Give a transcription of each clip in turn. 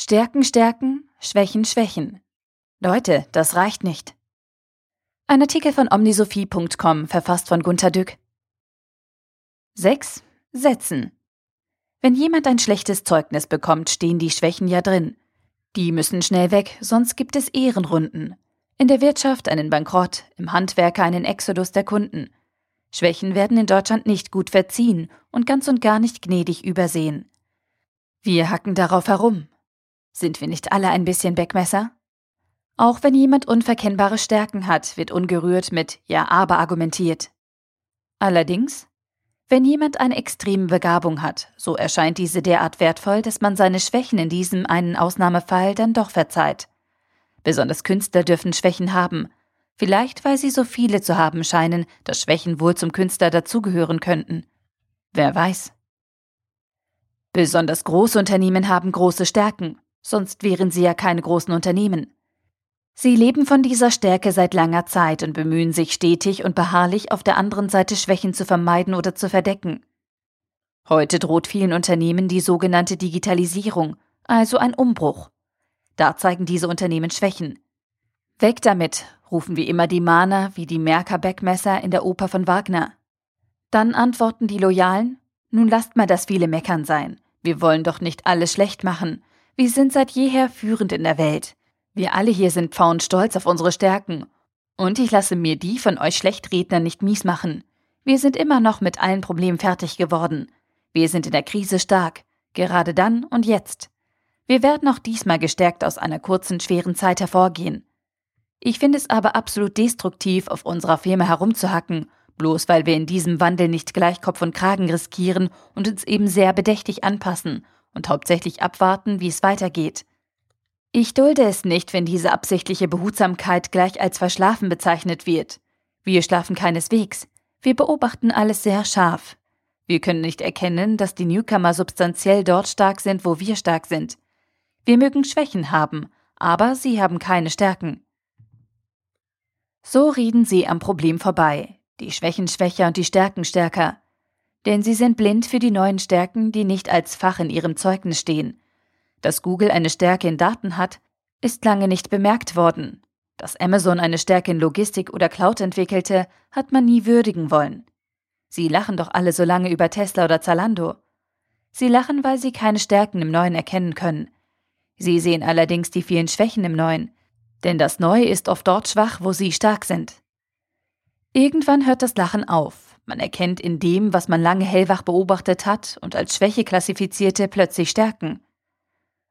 Stärken, Stärken, Schwächen, Schwächen. Leute, das reicht nicht. Ein Artikel von omnisophie.com, verfasst von Gunter Dück. 6. Setzen. Wenn jemand ein schlechtes Zeugnis bekommt, stehen die Schwächen ja drin. Die müssen schnell weg, sonst gibt es Ehrenrunden. In der Wirtschaft einen Bankrott, im Handwerker einen Exodus der Kunden. Schwächen werden in Deutschland nicht gut verziehen und ganz und gar nicht gnädig übersehen. Wir hacken darauf herum. Sind wir nicht alle ein bisschen Beckmesser? Auch wenn jemand unverkennbare Stärken hat, wird ungerührt mit Ja, aber argumentiert. Allerdings, wenn jemand eine extreme Begabung hat, so erscheint diese derart wertvoll, dass man seine Schwächen in diesem einen Ausnahmefall dann doch verzeiht. Besonders Künstler dürfen Schwächen haben. Vielleicht, weil sie so viele zu haben scheinen, dass Schwächen wohl zum Künstler dazugehören könnten. Wer weiß. Besonders große Unternehmen haben große Stärken, sonst wären sie ja keine großen Unternehmen. Sie leben von dieser Stärke seit langer Zeit und bemühen sich stetig und beharrlich auf der anderen Seite Schwächen zu vermeiden oder zu verdecken. Heute droht vielen Unternehmen die sogenannte Digitalisierung, also ein Umbruch. Da zeigen diese Unternehmen Schwächen. Weg damit, rufen wie immer die Mahner wie die Merker-Beckmesser in der Oper von Wagner. Dann antworten die Loyalen, nun lasst mal das viele Meckern sein. Wir wollen doch nicht alles schlecht machen. Wir sind seit jeher führend in der Welt. Wir alle hier sind pfauenstolz auf unsere Stärken. Und ich lasse mir die von euch Schlechtredner nicht mies machen. Wir sind immer noch mit allen Problemen fertig geworden. Wir sind in der Krise stark. Gerade dann und jetzt. Wir werden auch diesmal gestärkt aus einer kurzen, schweren Zeit hervorgehen. Ich finde es aber absolut destruktiv, auf unserer Firma herumzuhacken, bloß weil wir in diesem Wandel nicht gleich Kopf und Kragen riskieren und uns eben sehr bedächtig anpassen und hauptsächlich abwarten, wie es weitergeht. Ich dulde es nicht, wenn diese absichtliche Behutsamkeit gleich als Verschlafen bezeichnet wird. Wir schlafen keineswegs. Wir beobachten alles sehr scharf. Wir können nicht erkennen, dass die Newcomer substanziell dort stark sind, wo wir stark sind. Wir mögen Schwächen haben, aber sie haben keine Stärken. So reden sie am Problem vorbei, die Schwächen schwächer und die Stärken stärker. Denn sie sind blind für die neuen Stärken, die nicht als Fach in ihrem Zeugnis stehen. Dass Google eine Stärke in Daten hat, ist lange nicht bemerkt worden. Dass Amazon eine Stärke in Logistik oder Cloud entwickelte, hat man nie würdigen wollen. Sie lachen doch alle so lange über Tesla oder Zalando. Sie lachen, weil sie keine Stärken im Neuen erkennen können. Sie sehen allerdings die vielen Schwächen im Neuen, denn das Neue ist oft dort schwach, wo sie stark sind. Irgendwann hört das Lachen auf. Man erkennt in dem, was man lange hellwach beobachtet hat und als Schwäche klassifizierte, plötzlich Stärken.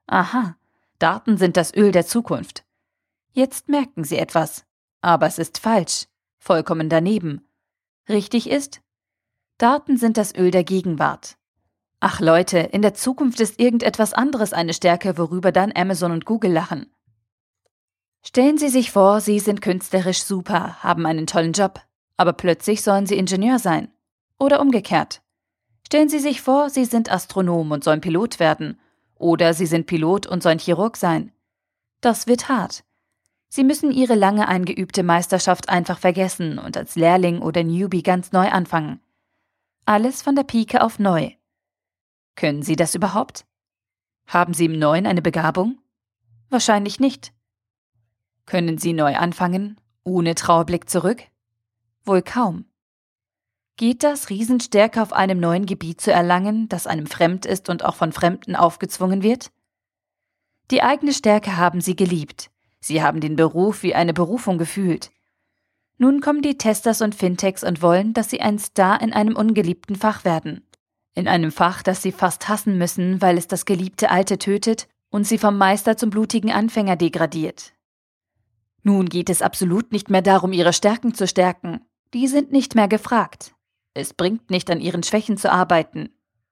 Aha, Daten sind das Öl der Zukunft. Jetzt merken Sie etwas. Aber es ist falsch. Vollkommen daneben. Richtig ist? Daten sind das Öl der Gegenwart. Ach Leute, in der Zukunft ist irgendetwas anderes eine Stärke, worüber dann Amazon und Google lachen. Stellen Sie sich vor, Sie sind künstlerisch super, haben einen tollen Job, aber plötzlich sollen Sie Ingenieur sein. Oder umgekehrt. Stellen Sie sich vor, Sie sind Astronom und sollen Pilot werden. Oder Sie sind Pilot und sollen Chirurg sein. Das wird hart. Sie müssen Ihre lange eingeübte Meisterschaft einfach vergessen und als Lehrling oder Newbie ganz neu anfangen. Alles von der Pike auf neu. Können Sie das überhaupt? Haben Sie im Neuen eine Begabung? Wahrscheinlich nicht. Können Sie neu anfangen, ohne Trauerblick zurück? Wohl kaum. Geht das, Riesenstärke auf einem neuen Gebiet zu erlangen, das einem fremd ist und auch von Fremden aufgezwungen wird? Die eigene Stärke haben Sie geliebt. Sie haben den Beruf wie eine Berufung gefühlt. Nun kommen die Testers und Fintechs und wollen, dass Sie ein Star in einem ungeliebten Fach werden in einem Fach, das sie fast hassen müssen, weil es das geliebte Alte tötet und sie vom Meister zum blutigen Anfänger degradiert. Nun geht es absolut nicht mehr darum, ihre Stärken zu stärken. Die sind nicht mehr gefragt. Es bringt nicht an ihren Schwächen zu arbeiten.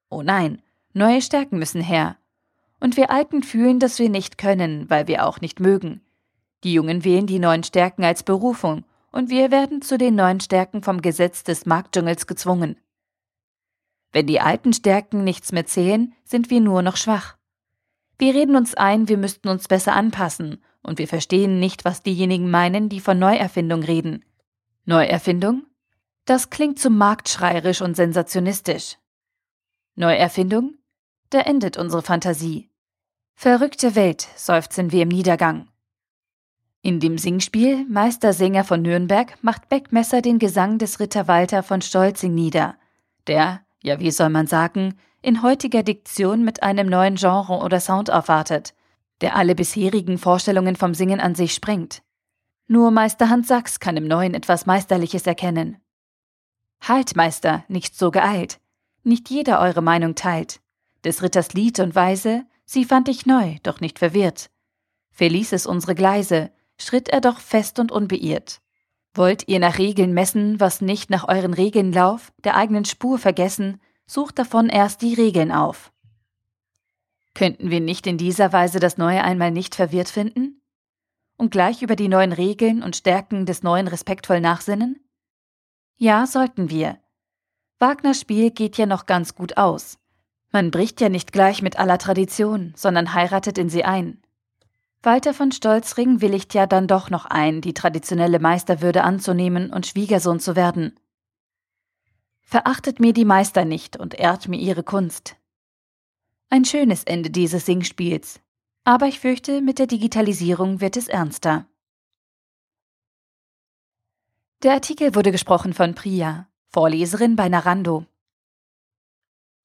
Oh nein, neue Stärken müssen her. Und wir Alten fühlen, dass wir nicht können, weil wir auch nicht mögen. Die Jungen wählen die neuen Stärken als Berufung, und wir werden zu den neuen Stärken vom Gesetz des Marktdschungels gezwungen. Wenn die alten Stärken nichts mehr zählen, sind wir nur noch schwach. Wir reden uns ein, wir müssten uns besser anpassen, und wir verstehen nicht, was diejenigen meinen, die von Neuerfindung reden. Neuerfindung? Das klingt zu marktschreierisch und sensationistisch. Neuerfindung? Da endet unsere Fantasie. Verrückte Welt, seufzen wir im Niedergang. In dem Singspiel Meistersänger von Nürnberg macht Beckmesser den Gesang des Ritter Walter von Stolzing nieder, der, ja wie soll man sagen, in heutiger Diktion mit einem neuen Genre oder Sound aufwartet, der alle bisherigen Vorstellungen vom Singen an sich sprengt. Nur Meister Hans Sachs kann im Neuen etwas Meisterliches erkennen. Halt, Meister, nicht so geeilt. Nicht jeder eure Meinung teilt. Des Ritters Lied und Weise, sie fand ich neu, doch nicht verwirrt. Verließ es unsere Gleise, schritt er doch fest und unbeirrt. Wollt ihr nach Regeln messen, was nicht nach euren Regeln lauf, der eigenen Spur vergessen, sucht davon erst die Regeln auf. Könnten wir nicht in dieser Weise das Neue einmal nicht verwirrt finden? Und gleich über die neuen Regeln und Stärken des Neuen respektvoll nachsinnen? Ja, sollten wir. Wagners Spiel geht ja noch ganz gut aus. Man bricht ja nicht gleich mit aller Tradition, sondern heiratet in sie ein. Walter von Stolzring willigt ja dann doch noch ein, die traditionelle Meisterwürde anzunehmen und Schwiegersohn zu werden. Verachtet mir die Meister nicht und ehrt mir ihre Kunst. Ein schönes Ende dieses Singspiels, aber ich fürchte, mit der Digitalisierung wird es ernster. Der Artikel wurde gesprochen von Priya, Vorleserin bei Narando.